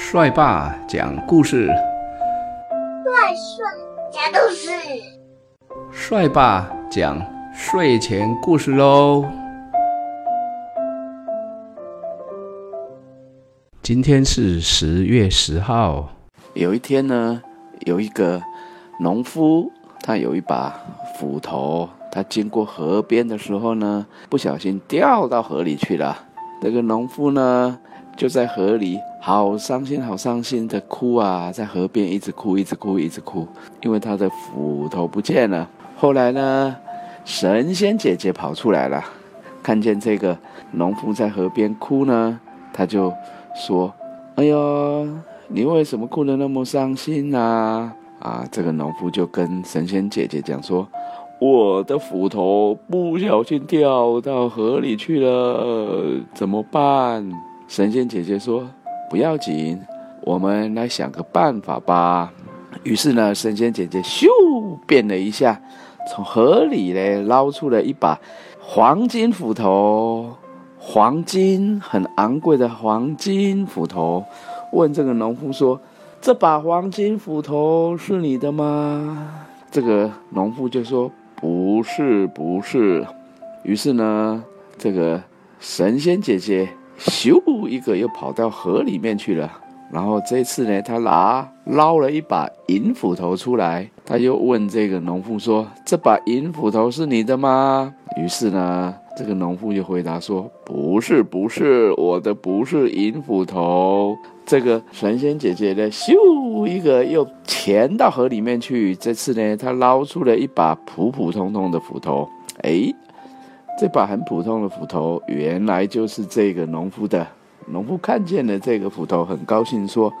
帅爸讲故事，帅帅讲故事，帅爸讲睡前故事喽。今天是十月十号。有一天呢，有一个农夫，他有一把斧头，他经过河边的时候呢，不小心掉到河里去了。那个农夫呢，就在河里，好伤心，好伤心的哭啊，在河边一直哭，一直哭，一直哭，因为他的斧头不见了。后来呢，神仙姐姐跑出来了，看见这个农夫在河边哭呢，他就说：“哎呦，你为什么哭得那么伤心呢？”啊，这个农夫就跟神仙姐姐讲说。我的斧头不小心掉到河里去了，怎么办？神仙姐姐说：“不要紧，我们来想个办法吧。”于是呢，神仙姐姐咻变了一下，从河里呢捞出了一把黄金斧头，黄金很昂贵的黄金斧头，问这个农夫说：“这把黄金斧头是你的吗？”这个农夫就说。不是不是，于是呢，这个神仙姐姐咻一个又跑到河里面去了。然后这次呢，他拿捞了一把银斧头出来，他又问这个农夫说：“这把银斧头是你的吗？”于是呢，这个农夫就回答说：“不是不是，我的不是银斧头。”这个神仙姐姐呢，咻一个又潜到河里面去。这次呢，她捞出了一把普普通通的斧头。哎，这把很普通的斧头，原来就是这个农夫的。农夫看见了这个斧头，很高兴，说：“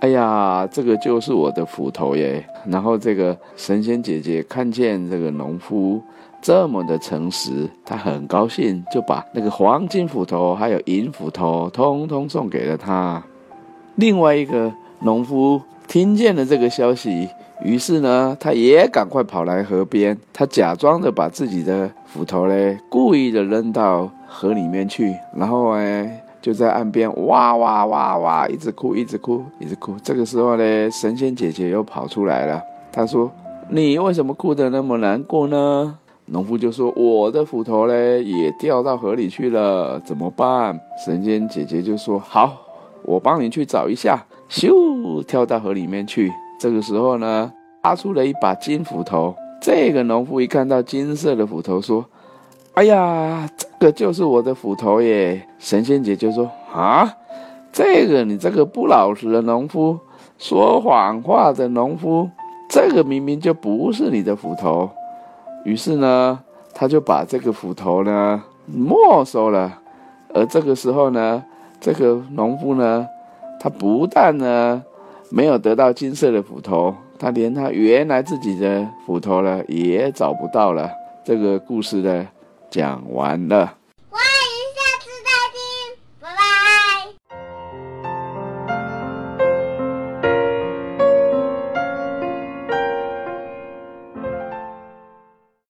哎呀，这个就是我的斧头耶！”然后这个神仙姐姐看见这个农夫这么的诚实，她很高兴，就把那个黄金斧头还有银斧头通通送给了他。另外一个农夫听见了这个消息，于是呢，他也赶快跑来河边，他假装的把自己的斧头嘞，故意的扔到河里面去，然后哎，就在岸边哇哇哇哇，一直哭，一直哭，一直哭。这个时候呢，神仙姐姐又跑出来了，她说：“你为什么哭得那么难过呢？”农夫就说：“我的斧头嘞，也掉到河里去了，怎么办？”神仙姐姐就说：“好。”我帮你去找一下，咻，跳到河里面去。这个时候呢，拉出了一把金斧头。这个农夫一看到金色的斧头，说：“哎呀，这个就是我的斧头耶！”神仙姐就说：“啊，这个你这个不老实的农夫，说谎话的农夫，这个明明就不是你的斧头。”于是呢，他就把这个斧头呢没收了。而这个时候呢，这个农夫呢，他不但呢没有得到金色的斧头，他连他原来自己的斧头呢也找不到了。这个故事呢讲完了。